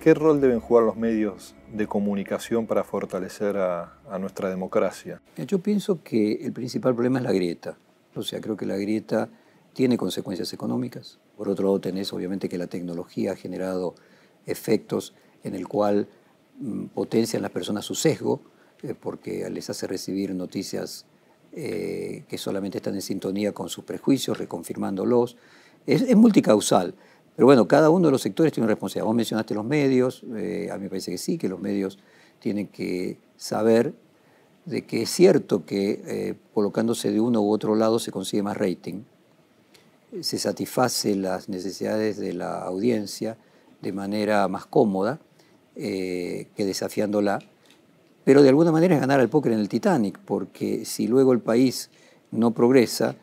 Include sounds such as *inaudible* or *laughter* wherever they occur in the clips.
¿Qué rol deben jugar los medios de comunicación para fortalecer a, nuestra democracia? Yo pienso que el principal problema es la grieta. O sea, creo que la grieta tiene consecuencias económicas. Por otro lado, tenés obviamente que la tecnología ha generado efectos en el cual mm, potencian las personas su sesgo, eh, porque les hace recibir noticias eh, que solamente están en sintonía con sus prejuicios, reconfirmándolos. es multicausal. Pero bueno, cada uno de los sectores tiene una responsabilidad. Vos mencionaste los medios, eh, a mí me parece que sí, que los medios tienen que saber de que es cierto que eh, colocándose de uno u otro lado se consigue más rating, se satisface las necesidades de la audiencia de manera más cómoda eh, que desafiándola, pero de alguna manera es ganar al póker en el Titanic, porque si luego el país no progresa,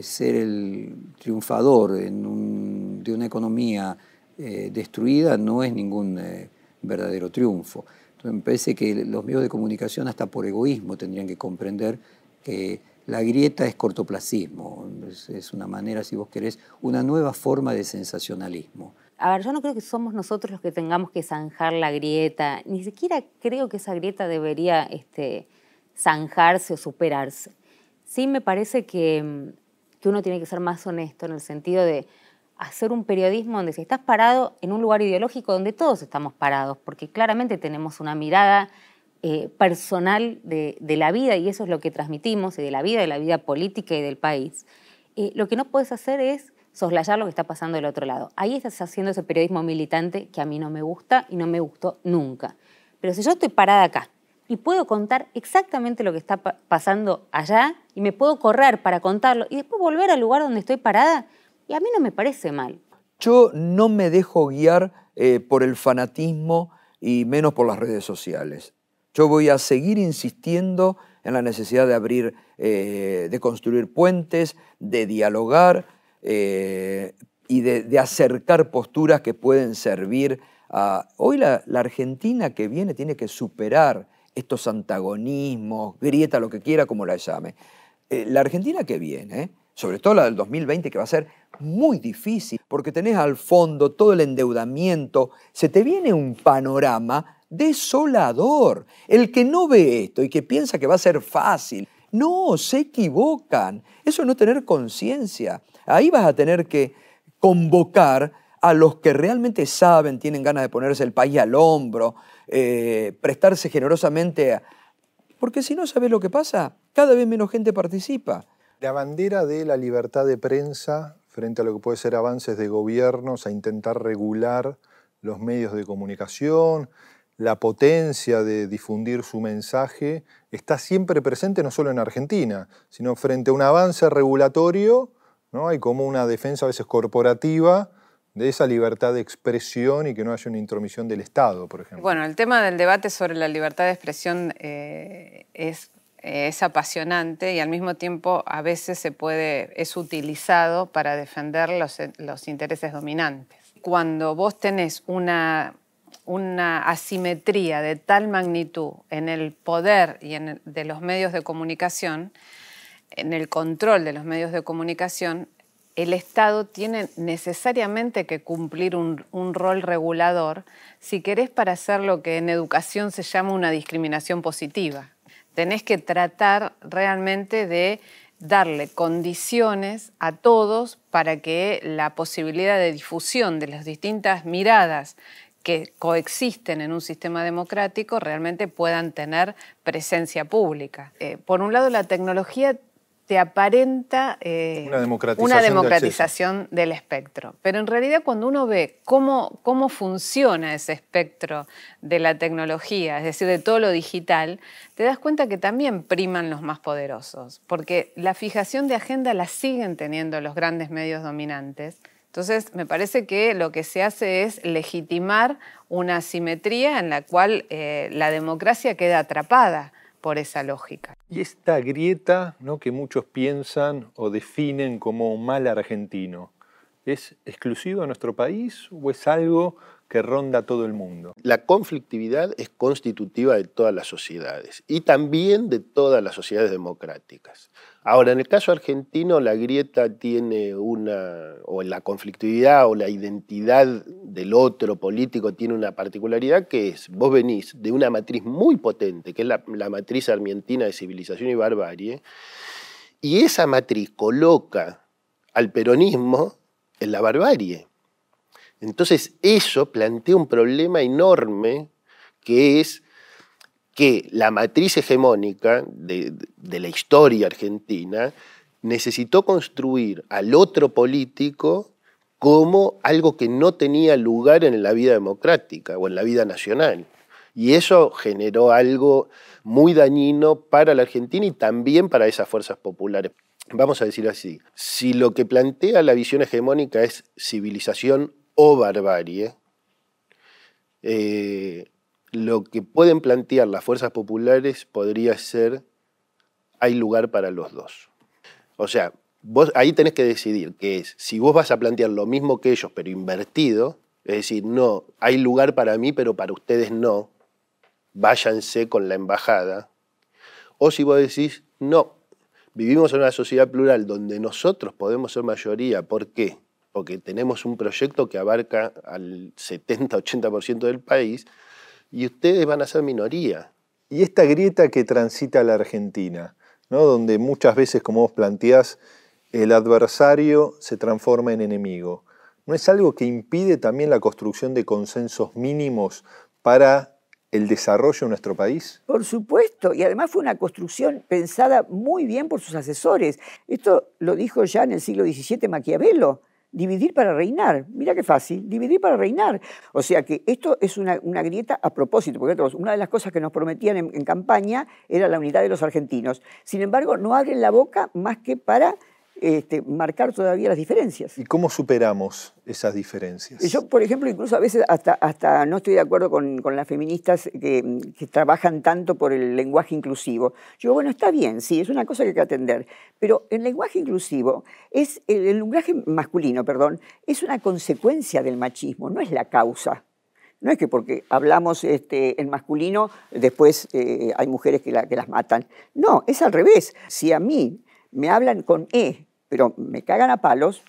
ser el triunfador en un de una economía eh, destruida no es ningún eh, verdadero triunfo. Entonces me parece que los medios de comunicación hasta por egoísmo tendrían que comprender que la grieta es cortoplacismo, es, una manera, si vos querés, una nueva forma de sensacionalismo. A ver, yo no creo que somos nosotros los que tengamos que zanjar la grieta, ni siquiera creo que esa grieta debería este, zanjarse o superarse. Sí me parece que, que uno tiene que ser más honesto en el sentido de, hacer un periodismo donde si estás parado en un lugar ideológico donde todos estamos parados, porque claramente tenemos una mirada eh, personal de, la vida y eso es lo que transmitimos, y de la vida, de la vida política y del país, eh, lo que no puedes hacer es soslayar lo que está pasando del otro lado. Ahí estás haciendo ese periodismo militante que a mí no me gusta y no me gustó nunca. Pero si yo estoy parada acá y puedo contar exactamente lo que está pasando allá y me puedo correr para contarlo y después volver al lugar donde estoy parada, y a mí no me parece mal. Yo no me dejo guiar eh, por el fanatismo y menos por las redes sociales. Yo voy a seguir insistiendo en la necesidad de abrir, eh, de construir puentes, de dialogar eh, y de, acercar posturas que pueden servir a... Hoy la, la, Argentina que viene tiene que superar estos antagonismos, grieta, lo que quiera como la llame. la Argentina que viene sobre todo la del 2020, que va a ser muy difícil, porque tenés al fondo todo el endeudamiento, se te viene un panorama desolador. El que no ve esto y que piensa que va a ser fácil, no, se equivocan. Eso es no tener conciencia. Ahí vas a tener que convocar a los que realmente saben, tienen ganas de ponerse el país al hombro, eh, prestarse generosamente. Porque si no sabes lo que pasa, cada vez menos gente participa. La bandera de la libertad de prensa frente a lo que puede ser avances de gobiernos a intentar regular los medios de comunicación, la potencia de difundir su mensaje, está siempre presente no solo en Argentina, sino frente a un avance regulatorio, ¿no? hay como una defensa a veces corporativa de esa libertad de expresión y que no haya una intromisión del Estado, por ejemplo. Bueno, el tema del debate sobre la libertad de expresión eh, es es apasionante y al mismo tiempo a veces se puede, es utilizado para defender los, intereses dominantes. Cuando vos tenés una, una, asimetría de tal magnitud en el poder y en de los medios de comunicación, en el control de los medios de comunicación, el Estado tiene necesariamente que cumplir un, un, rol regulador si querés para hacer lo que en educación se llama una discriminación positiva tenés que tratar realmente de darle condiciones a todos para que la posibilidad de difusión de las distintas miradas que coexisten en un sistema democrático realmente puedan tener presencia pública. Eh, por un lado, la tecnología te aparenta eh, una democratización, del, espectro. Pero en realidad cuando uno ve cómo, cómo funciona ese espectro de la tecnología, es decir, de todo lo digital, te das cuenta que también priman los más poderosos, porque la fijación de agenda la siguen teniendo los grandes medios dominantes. Entonces, me parece que lo que se hace es legitimar una asimetría en la cual eh, la democracia queda atrapada por esa lógica. Y esta grieta ¿no? que muchos piensan o definen como mal argentino, ¿es exclusivo de nuestro país o es algo que ronda todo el mundo. La conflictividad es constitutiva de todas las sociedades y también de todas las sociedades democráticas. Ahora, en el caso argentino, la grieta tiene una, o la conflictividad o la identidad del otro político tiene una particularidad que es, vos venís de una matriz muy potente, que es la, matriz argentina de civilización y barbarie, y esa matriz coloca al peronismo en la barbarie. Entonces eso plantea un problema enorme que es que la matriz hegemónica de, la historia argentina necesitó construir al otro político como algo que no tenía lugar en la vida democrática o en la vida nacional. Y eso generó algo muy dañino para la Argentina y también para esas fuerzas populares. Vamos a decir así, si lo que plantea la visión hegemónica es civilización o barbarie, eh, lo que pueden plantear las fuerzas populares podría ser, hay lugar para los dos. O sea, vos ahí tenés que decidir que es, si vos vas a plantear lo mismo que ellos, pero invertido, es decir, no, hay lugar para mí, pero para ustedes no, váyanse con la embajada, o si vos decís, no, vivimos en una sociedad plural donde nosotros podemos ser mayoría, ¿por qué? Porque tenemos un proyecto que abarca al 70-80% del país y ustedes van a ser minoría. Y esta grieta que transita la Argentina, ¿no? donde muchas veces, como vos planteás, el adversario se transforma en enemigo, ¿no es algo que impide también la construcción de consensos mínimos para el desarrollo de nuestro país? Por supuesto, y además fue una construcción pensada muy bien por sus asesores. Esto lo dijo ya en el siglo XVII Maquiavelo dividir para reinar. Mira qué fácil, dividir para reinar. O sea que esto es una, grieta a propósito, porque una de las cosas que nos prometían en, campaña era la unidad de los argentinos. Sin embargo, no abren la boca más que para este, marcar todavía las diferencias. ¿Y cómo superamos esas diferencias? Yo, por ejemplo, incluso a veces hasta, hasta no estoy de acuerdo con, las feministas que, trabajan tanto por el lenguaje inclusivo. Yo, bueno, está bien, sí, es una cosa que hay que atender, pero el lenguaje inclusivo es, el, lenguaje masculino, perdón, es una consecuencia del machismo, no es la causa. No es que porque hablamos este, en masculino, después eh, hay mujeres que, que las matan. No, es al revés. Si a mí me hablan con E pero me cagan a palos,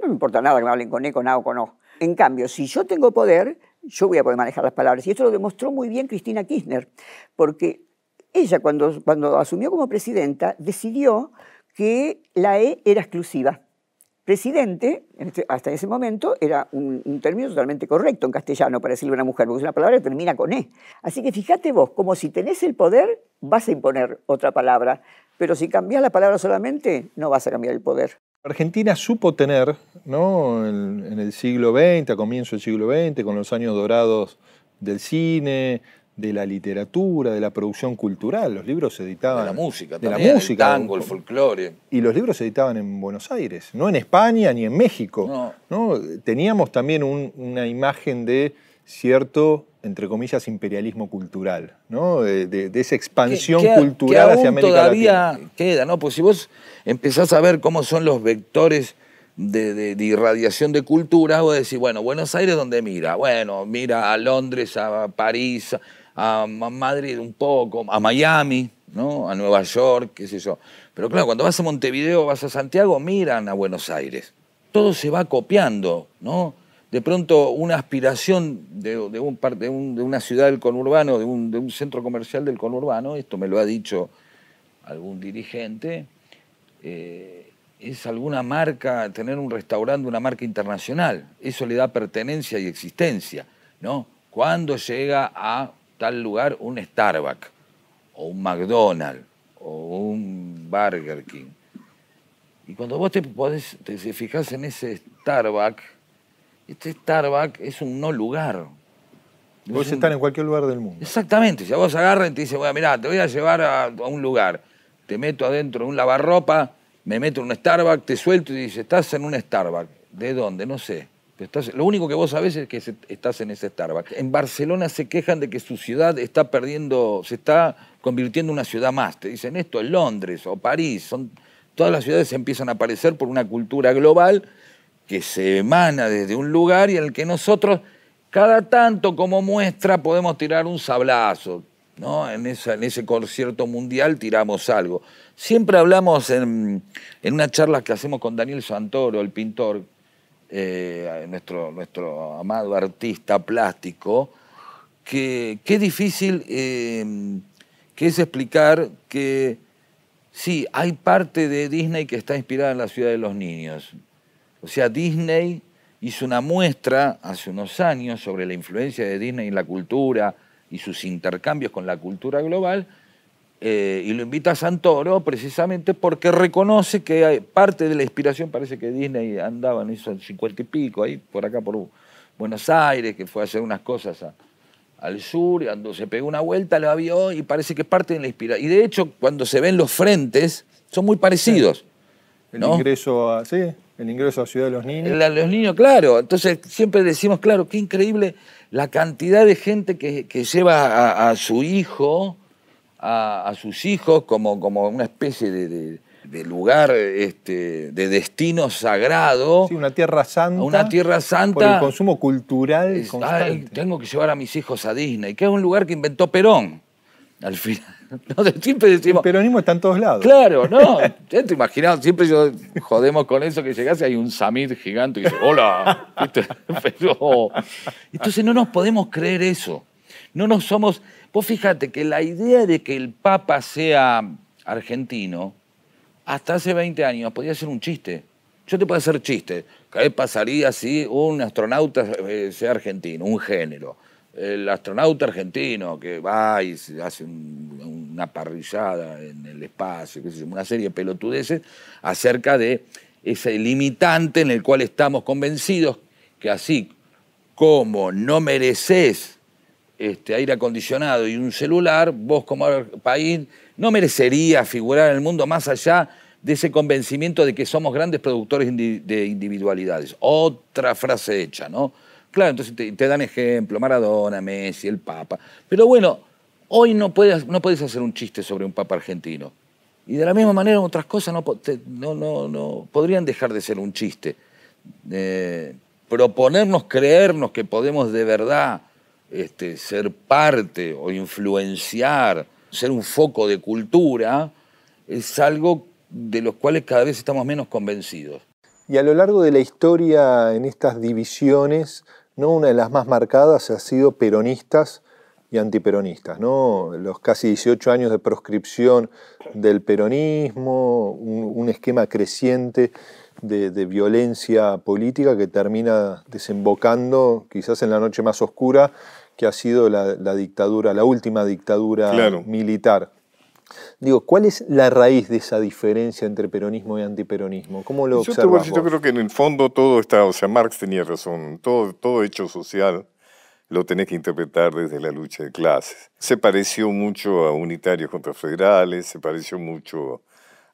no me importa nada que me hablen con E, con A o con O. En cambio, si yo tengo poder, yo voy a poder manejar las palabras. Y esto lo demostró muy bien Cristina Kirchner, porque ella cuando, cuando asumió como presidenta decidió que la E era exclusiva. Presidente, este, hasta ese momento, era un, término totalmente correcto en castellano para decirle a una mujer, porque es una palabra que termina con E. Así que fíjate vos, como si tenés el poder, vas a imponer otra palabra. Pero si cambias la palabra solamente, no vas a cambiar el poder. Argentina supo tener, ¿no? en, el siglo XX, a comienzo del siglo XX, con los años dorados del cine, de la literatura, de la producción cultural. Los libros se editaban. De la música, de la música, el tango, el folclore. Y los libros se editaban en Buenos Aires, no en España ni en México. No. Teníamos también una imagen de cierto entre comillas, imperialismo cultural, ¿no? de, esa expansión cultural hacia América todavía queda, ¿no? Pues si vos empezás a ver cómo son los vectores de, irradiación de cultura, vos decís, bueno, Buenos Aires, ¿dónde mira? Bueno, mira a Londres, a París, a Madrid un poco, a Miami, ¿no? A Nueva York, qué sé yo. Pero claro, cuando vas a Montevideo, vas a Santiago, miran a Buenos Aires. Todo se va copiando, ¿no? de pronto una aspiración de, un, de, una ciudad del conurbano, de un, centro comercial del conurbano, esto me lo ha dicho algún dirigente, eh, es alguna marca, tener un restaurante, una marca internacional. Eso le da pertenencia y existencia, ¿no? Cuando llega a tal lugar un Starbucks, o un McDonald's, o un Burger King. Y cuando vos te, podés, te fijas en ese Starbucks, este Starbucks es un no lugar. Puedes estar en cualquier lugar del mundo. Exactamente. Si a vos agarran y te dicen, bueno, mirá, te voy a llevar a, un lugar, te meto adentro de un lavarropa, me meto en un Starbucks, te suelto y dice, estás en un Starbucks. ¿De dónde? No sé. Lo único que vos sabés es que estás en ese Starbucks. En Barcelona se quejan de que su ciudad está perdiendo, se está convirtiendo en una ciudad más. Te dicen esto en Londres o París. Son, todas las ciudades empiezan a aparecer por una cultura global que se emana desde un lugar y en el que nosotros cada tanto como muestra podemos tirar un sablazo, ¿no? En, en ese concierto mundial tiramos algo. Siempre hablamos en, en una charla que hacemos con Daniel Santoro, el pintor, eh, nuestro, nuestro amado artista plástico, que qué difícil eh, que es explicar que sí, hay parte de Disney que está inspirada en la ciudad de los niños. O sea, Disney hizo una muestra hace unos años sobre la influencia de Disney en la cultura y sus intercambios con la cultura global, eh, y lo invita a Santoro precisamente porque reconoce que hay parte de la inspiración, parece que Disney andaba en eso, en cincuenta y pico, ahí por acá por Buenos Aires, que fue a hacer unas cosas al sur, y cuando se pegó una vuelta, lo vio y parece que parte de la inspiración. Y de hecho, cuando se ven los frentes, son muy parecidos. El ingreso a, sí, el ingreso a Ciudad de los Niños. los niños, claro. Entonces siempre decimos, claro, qué increíble la cantidad de gente que, lleva a, su hijo, a, sus hijos, como, como una especie de, lugar, este, de destino sagrado. Sí, una tierra santa. Una tierra santa. Por el consumo cultural constante. tengo que llevar a mis hijos a Disney, que es un lugar que inventó Perón, al final. *laughs* No, siempre decimos. El peronismo está en todos lados. Claro, no. *laughs* Ya te imaginas, siempre yo jodemos con eso que llegase y hay un Samir gigante y dice, hola. *laughs* Pero, entonces no nos podemos creer eso. No nos somos. Vos fíjate que la idea de que el Papa sea argentino, hasta hace 20 años podía ser un chiste. Yo te puedo hacer chiste. ¿Qué pasaría si un astronauta eh, sea argentino, un género? el astronauta argentino que va y hace una parrillada en el espacio, una serie de pelotudeces acerca de ese limitante en el cual estamos convencidos que así como no mereces este, aire acondicionado y un celular, vos como país no merecerías figurar en el mundo más allá de ese convencimiento de que somos grandes productores de individualidades. Otra frase hecha, ¿no? Claro, entonces te, dan ejemplo, Maradona, Messi, el Papa. Pero bueno, hoy no puedes, no puedes hacer un chiste sobre un Papa argentino. Y de la misma manera otras cosas no, no, no, podrían dejar de ser un chiste. Eh, proponernos creernos que podemos de verdad este, ser parte o influenciar, ser un foco de cultura, es algo de los cuales cada vez estamos menos convencidos. Y a lo largo de la historia, en estas divisiones, ¿no? Una de las más marcadas ha sido peronistas y antiperonistas, ¿no? Los casi 18 años de proscripción del peronismo, un, esquema creciente de, violencia política que termina desembocando quizás en la noche más oscura que ha sido la, dictadura, la última dictadura militar. Digo, ¿cuál es la raíz de esa diferencia entre peronismo y antiperonismo? ¿Cómo lo yo, yo creo que en el fondo todo está, o sea, Marx tenía razón, todo, todo hecho social lo tenés que interpretar desde la lucha de clases. Se pareció mucho a unitarios contra federales, se pareció mucho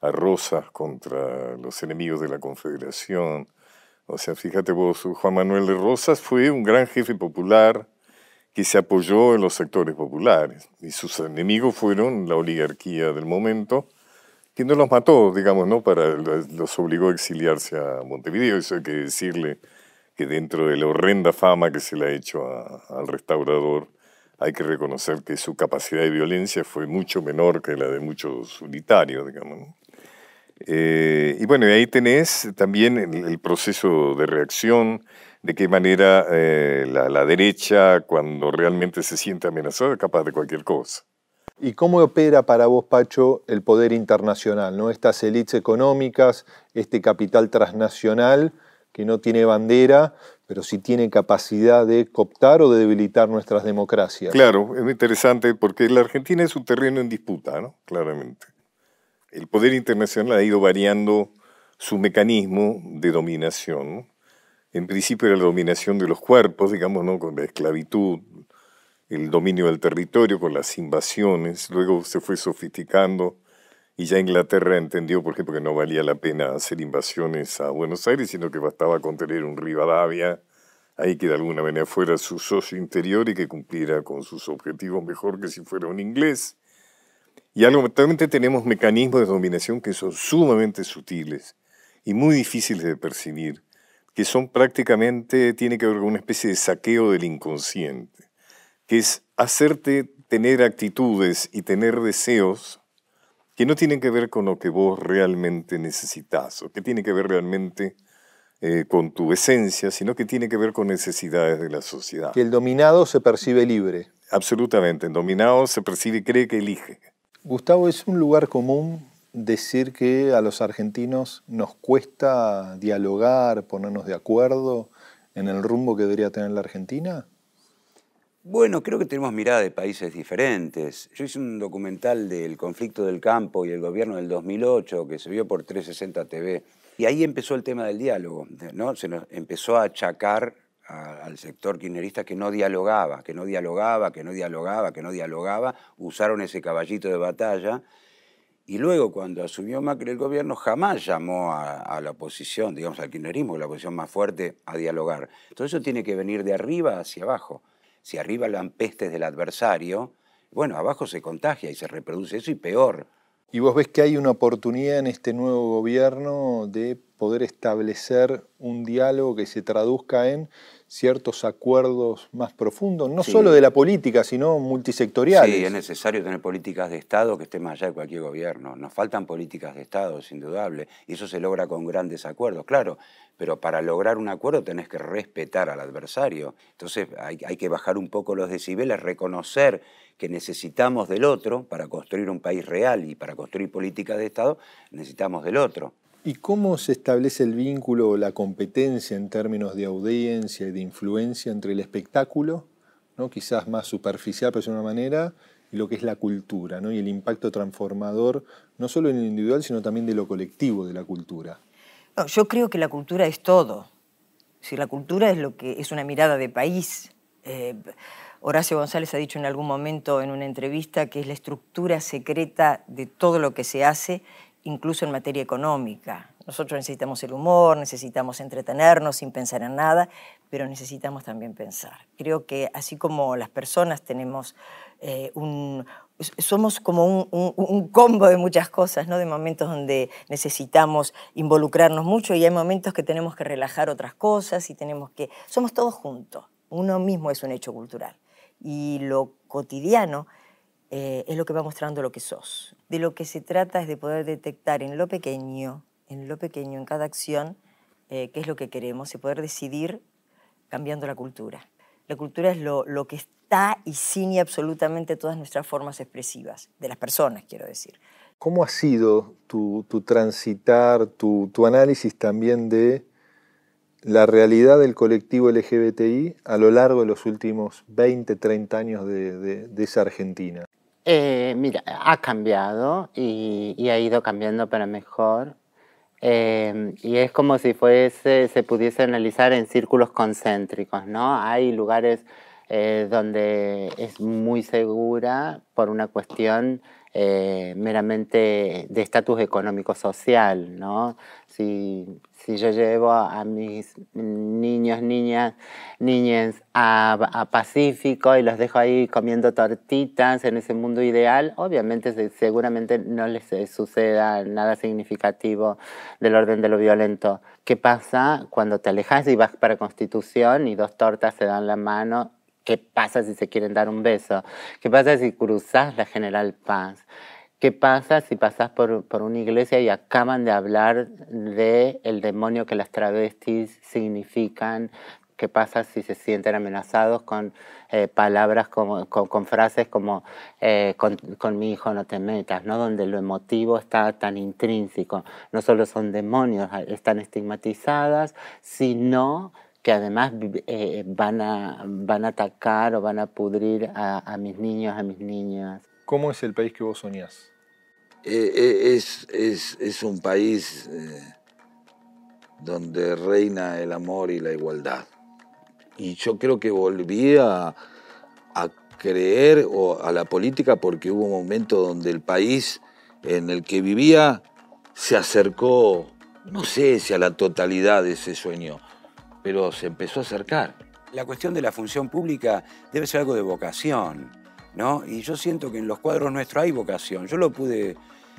a Rosas contra los enemigos de la Confederación. O sea, fíjate vos, Juan Manuel de Rosas fue un gran jefe popular, que se apoyó en los sectores populares y sus enemigos fueron la oligarquía del momento, que no los mató, digamos, ¿no? Para, los obligó a exiliarse a Montevideo. Eso hay que decirle que dentro de la horrenda fama que se le ha hecho al restaurador, hay que reconocer que su capacidad de violencia fue mucho menor que la de muchos unitarios, digamos. Eh, y bueno, ahí tenés también el proceso de reacción de qué manera eh, la, derecha, cuando realmente se siente amenazada, es capaz de cualquier cosa. ¿Y cómo opera para vos, Pacho, el poder internacional? ¿no? Estas élites económicas, este capital transnacional que no tiene bandera, pero sí tiene capacidad de cooptar o de debilitar nuestras democracias. Claro, es muy interesante porque la Argentina es un terreno en disputa, ¿no? Claramente. El poder internacional ha ido variando su mecanismo de dominación en principio era la dominación de los cuerpos, digamos, ¿no? con la esclavitud, el dominio del territorio, con las invasiones, luego se fue sofisticando y ya Inglaterra entendió, por ejemplo, que no valía la pena hacer invasiones a Buenos Aires, sino que bastaba con tener un Rivadavia ahí que de alguna manera fuera su socio interior y que cumpliera con sus objetivos mejor que si fuera un inglés. Y algo, actualmente tenemos mecanismos de dominación que son sumamente sutiles y muy difíciles de percibir que son prácticamente, tiene que ver con una especie de saqueo del inconsciente, que es hacerte tener actitudes y tener deseos que no tienen que ver con lo que vos realmente necesitas o que tiene que ver realmente eh, con tu esencia, sino que tiene que ver con necesidades de la sociedad. Que el dominado se percibe libre. Absolutamente, el dominado se percibe y cree que elige. Gustavo, ¿es un lugar común decir que a los argentinos nos cuesta dialogar, ponernos de acuerdo en el rumbo que debería tener la Argentina? Bueno, creo que tenemos mirada de países diferentes. Yo hice un documental del conflicto del campo y el gobierno del 2008 que se vio por 360 TV. Y ahí empezó el tema del diálogo. ¿no? Se nos empezó a achacar al sector kirchnerista que no dialogaba, que no dialogaba, que no dialogaba, que no dialogaba. Usaron ese caballito de batalla. Y luego, cuando asumió Macri el gobierno, jamás llamó a, la oposición, digamos al kirchnerismo, la oposición más fuerte, a dialogar. Todo eso tiene que venir de arriba hacia abajo si arriba dan pestes del adversario, bueno, abajo se contagia y se reproduce eso y peor. ¿Y vos ves que hay una oportunidad en este nuevo gobierno de poder establecer un diálogo que se traduzca en ciertos acuerdos más profundos, no solo de la política, sino multisectoriales. Sí, es necesario tener políticas de Estado que estén más allá de cualquier gobierno. Nos faltan políticas de Estado, es indudable, y eso se logra con grandes acuerdos, claro, pero para lograr un acuerdo tenés que respetar al adversario. Entonces hay, hay que bajar un poco los decibeles, reconocer que necesitamos del otro para construir un país real y para construir políticas de Estado, necesitamos del otro. ¿Y cómo se establece el vínculo o la competencia en términos de audiencia y de influencia entre el espectáculo, ¿no? quizás más superficial, pero de una manera, y lo que es la cultura, ¿no? y el impacto transformador, no solo en lo individual, sino también de lo colectivo de la cultura? No, yo creo que la cultura es todo. Si la cultura es lo que es una mirada de país. Eh, Horacio González ha dicho en algún momento en una entrevista que es la estructura secreta de todo lo que se hace incluso en materia económica. Nosotros necesitamos el humor, necesitamos entretenernos sin pensar en nada, pero necesitamos también pensar. Creo que así como las personas tenemos eh, un... Somos como un, un, combo de muchas cosas, ¿no? de momentos donde necesitamos involucrarnos mucho y hay momentos que tenemos que relajar otras cosas y tenemos que... Somos todos juntos. Uno mismo es un hecho cultural. Y lo cotidiano eh, es lo que va mostrando lo que sos. De lo que se trata es de poder detectar en lo pequeño, en lo pequeño, en cada acción, eh, qué es lo que queremos y poder decidir cambiando la cultura. La cultura es lo, lo que está y ciñe absolutamente todas nuestras formas expresivas, de las personas, quiero decir. ¿Cómo ha sido tu, tu transitar, tu, tu análisis también de la realidad del colectivo LGBTI a lo largo de los últimos 20, 30 años de, de, esa Argentina? Eh, mira, ha cambiado y, ha ido cambiando para mejor. Eh, y es como si fuese, se pudiese analizar en círculos concéntricos, ¿no? Hay lugares eh, donde es muy segura por una cuestión eh, meramente de estatus económico-social, ¿no? Si, si, yo llevo a, mis niños, niñas, niñas a, a, Pacífico y los dejo ahí comiendo tortitas en ese mundo ideal, obviamente seguramente no les suceda nada significativo del orden de lo violento. ¿Qué pasa cuando te alejas y vas para Constitución y dos tortas se dan la mano ¿Qué pasa si se quieren dar un beso? ¿Qué pasa si cruzas la General Paz? ¿Qué pasa si pasas por, por, una iglesia y acaban de hablar de el demonio que las travestis significan? ¿Qué pasa si se sienten amenazados con eh, palabras, como, con, con, frases como eh, con, con, mi hijo no te metas, ¿no? donde lo emotivo está tan intrínseco? No solo son demonios, están estigmatizadas, sino que además eh, van, a, van a atacar o van a pudrir a, a, mis niños, a mis niñas. ¿Cómo es el país que vos soñás? Eh, eh, es, es, es, un país eh, donde reina el amor y la igualdad. Y yo creo que volví a, a creer o a la política porque hubo un momento donde el país en el que vivía se acercó, no sé si a la totalidad de ese sueño, pero se empezó a acercar. La cuestión de la función pública debe ser algo de vocación, ¿no? Y yo siento que en los cuadros nuestros hay vocación. Yo lo pude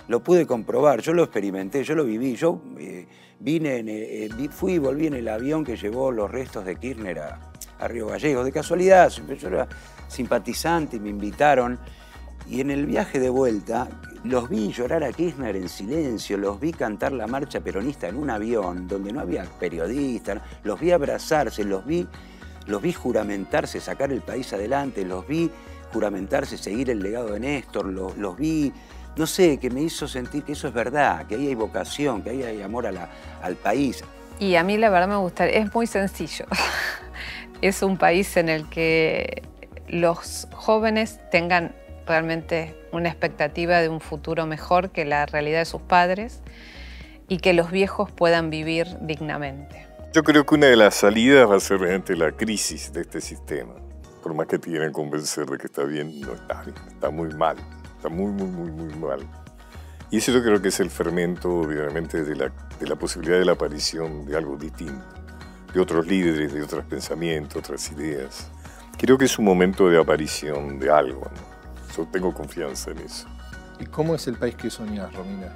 lo pude comprobar, yo lo experimenté, yo lo viví, yo eh, vine, eh, fui y volví en el avión que llevó los restos de Kirchner a, a Río Gallegos, de casualidad, yo era simpatizante y me invitaron. Y en el viaje de vuelta los vi llorar a Kirchner en silencio, los vi cantar la marcha peronista en un avión donde no había periodistas, los vi abrazarse, los vi, los vi juramentarse, sacar el país adelante, los vi juramentarse, seguir el legado de Néstor, los, los vi, no sé, que me hizo sentir que eso es verdad, que ahí hay vocación, que ahí hay amor al país. Y a mí la verdad me gusta, es muy sencillo. *laughs* es un país en el que los jóvenes tengan realmente una expectativa de un futuro mejor que la realidad de sus padres y que los viejos puedan vivir dignamente. Yo creo que una de las salidas va a ser realmente la crisis de este sistema. Por más que quieran convencer de que está bien, no está bien, está muy mal, está muy, muy, muy, muy mal. Y eso yo creo que es el fermento, obviamente, de la, de la posibilidad de la aparición de algo distinto, de otros líderes, de otros pensamientos, otras ideas. Creo que es un momento de aparición de algo. Yo tengo confianza en eso. ¿Y cómo es el país que soñás, Romina?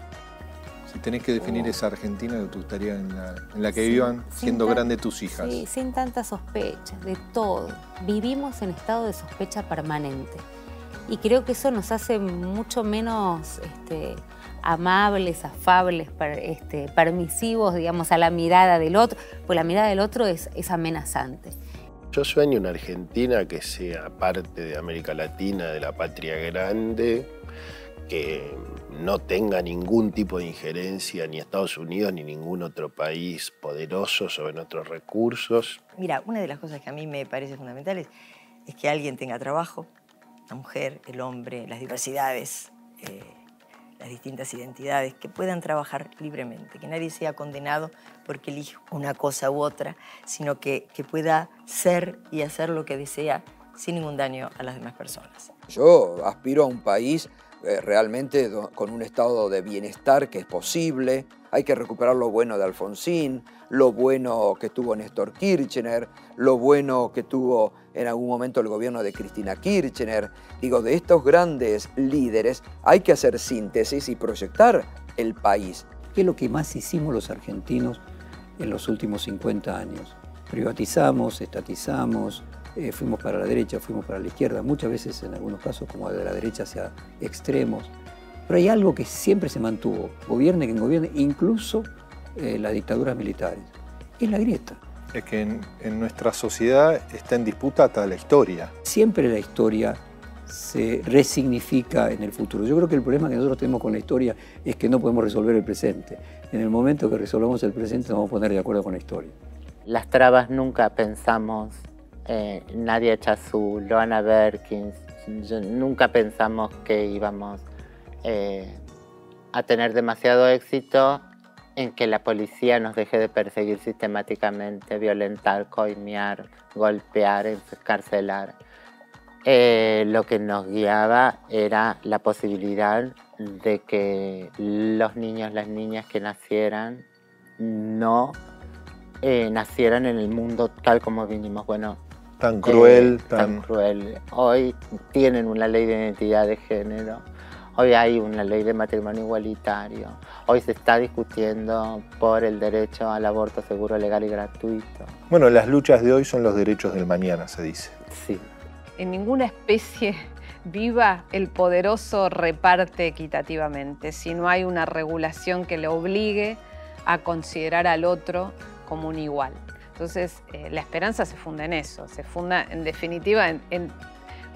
Si tenés que definir oh. esa Argentina que te gustaría en la, que vivan siendo grandes tus hijas. Sí, sin tantas sospechas, de todo. Vivimos en estado de sospecha permanente. Y creo que eso nos hace mucho menos este, amables, afables, este, permisivos, digamos, a la mirada del otro, pues la mirada del otro es, es amenazante. Yo sueño una Argentina que sea parte de América Latina, de la patria grande, que no tenga ningún tipo de injerencia ni Estados Unidos ni ningún otro país poderoso sobre nuestros recursos. Mira, una de las cosas que a mí me parece fundamentales es que alguien tenga trabajo, la mujer, el hombre, las diversidades. Eh, las distintas identidades, que puedan trabajar libremente, que nadie sea condenado porque elige una cosa u otra, sino que, que pueda ser y hacer lo que desea sin ningún daño a las demás personas. Yo aspiro a un país eh, realmente con un estado de bienestar que es posible. Hay que recuperar lo bueno de Alfonsín, lo bueno que tuvo Néstor Kirchner, lo bueno que tuvo en algún momento el gobierno de Cristina Kirchner. Digo, de estos grandes líderes hay que hacer síntesis y proyectar el país. ¿Qué es lo que más hicimos los argentinos en los últimos 50 años? Privatizamos, estatizamos, eh, fuimos para la derecha, fuimos para la izquierda, muchas veces en algunos casos como de la derecha hacia extremos. Pero hay algo que siempre se mantuvo, gobierne quien gobierne, incluso eh, las dictaduras militares, es la grieta. Es que en, en, nuestra sociedad está en disputa hasta la historia. Siempre la historia se resignifica en el futuro. Yo creo que el problema que nosotros tenemos con la historia es que no podemos resolver el presente. En el momento que resolvamos el presente nos vamos a poner de acuerdo con la historia. Las trabas nunca pensamos eh, Nadia Chazú, Loana Berkins, nunca pensamos que íbamos eh, a tener demasiado éxito en que la policía nos deje de perseguir sistemáticamente, violentar, coimear, golpear, encarcelar. Eh, lo que nos guiaba era la posibilidad de que los niños, las niñas que nacieran no nacieran en el mundo tal como vinimos. Bueno, tan cruel. Eh, tan... cruel. Hoy tienen una ley de identidad de género. Hoy hay una ley de matrimonio igualitario. Hoy se está discutiendo por el derecho al aborto seguro, legal y gratuito. Bueno, las luchas de hoy son los derechos del mañana, se dice. Sí. En ninguna especie viva el poderoso reparte equitativamente, si no hay una regulación que le obligue a considerar al otro como un igual. Entonces, eh, la esperanza se funda en eso, se funda en definitiva en,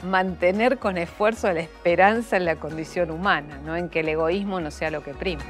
mantener con esfuerzo la esperanza en la condición humana, no en que el egoísmo no sea lo que prima.